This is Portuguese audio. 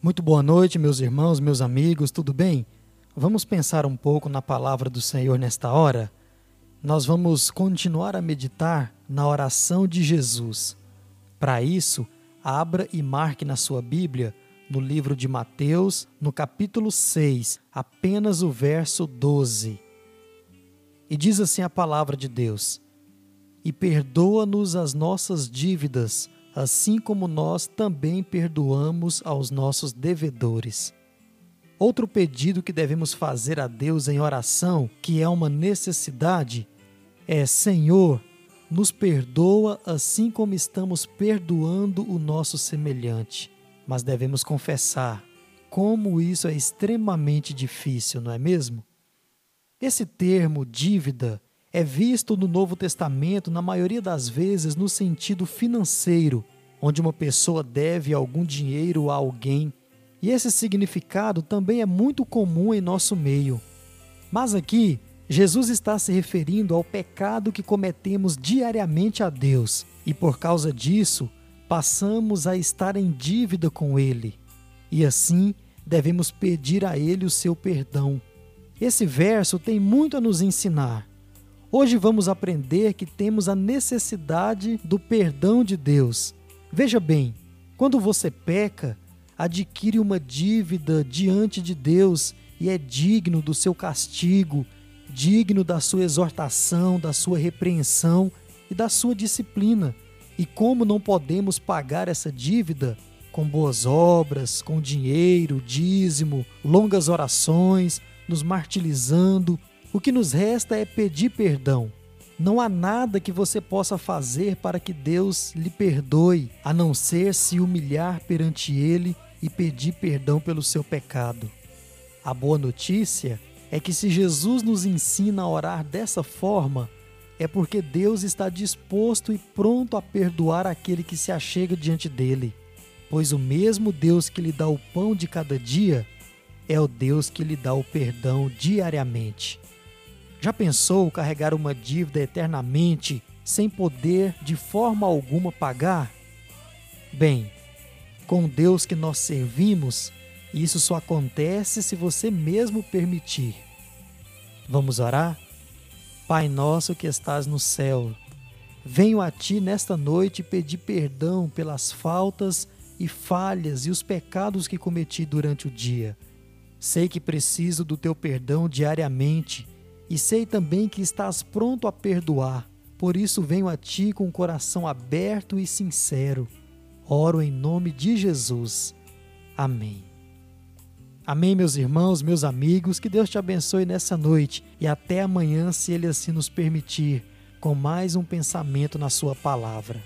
Muito boa noite, meus irmãos, meus amigos, tudo bem? Vamos pensar um pouco na palavra do Senhor nesta hora? Nós vamos continuar a meditar na oração de Jesus. Para isso, abra e marque na sua Bíblia, no livro de Mateus, no capítulo 6, apenas o verso 12. E diz assim a palavra de Deus: E perdoa-nos as nossas dívidas assim como nós também perdoamos aos nossos devedores. Outro pedido que devemos fazer a Deus em oração, que é uma necessidade, é: Senhor, nos perdoa assim como estamos perdoando o nosso semelhante. Mas devemos confessar como isso é extremamente difícil, não é mesmo? Esse termo dívida é visto no Novo Testamento, na maioria das vezes, no sentido financeiro, onde uma pessoa deve algum dinheiro a alguém. E esse significado também é muito comum em nosso meio. Mas aqui, Jesus está se referindo ao pecado que cometemos diariamente a Deus, e por causa disso, passamos a estar em dívida com Ele. E assim, devemos pedir a Ele o seu perdão. Esse verso tem muito a nos ensinar. Hoje vamos aprender que temos a necessidade do perdão de Deus. Veja bem, quando você peca, adquire uma dívida diante de Deus e é digno do seu castigo, digno da sua exortação, da sua repreensão e da sua disciplina. E como não podemos pagar essa dívida com boas obras, com dinheiro, dízimo, longas orações, nos martirizando, o que nos resta é pedir perdão. Não há nada que você possa fazer para que Deus lhe perdoe, a não ser se humilhar perante Ele e pedir perdão pelo seu pecado. A boa notícia é que se Jesus nos ensina a orar dessa forma, é porque Deus está disposto e pronto a perdoar aquele que se achega diante dele. Pois o mesmo Deus que lhe dá o pão de cada dia é o Deus que lhe dá o perdão diariamente. Já pensou carregar uma dívida eternamente sem poder de forma alguma pagar? Bem, com Deus que nós servimos, isso só acontece se você mesmo permitir. Vamos orar? Pai nosso que estás no céu, venho a ti nesta noite pedir perdão pelas faltas e falhas e os pecados que cometi durante o dia. Sei que preciso do teu perdão diariamente e sei também que estás pronto a perdoar. Por isso venho a ti com o coração aberto e sincero. Oro em nome de Jesus. Amém. Amém, meus irmãos, meus amigos. Que Deus te abençoe nessa noite e até amanhã, se Ele assim nos permitir, com mais um pensamento na Sua palavra.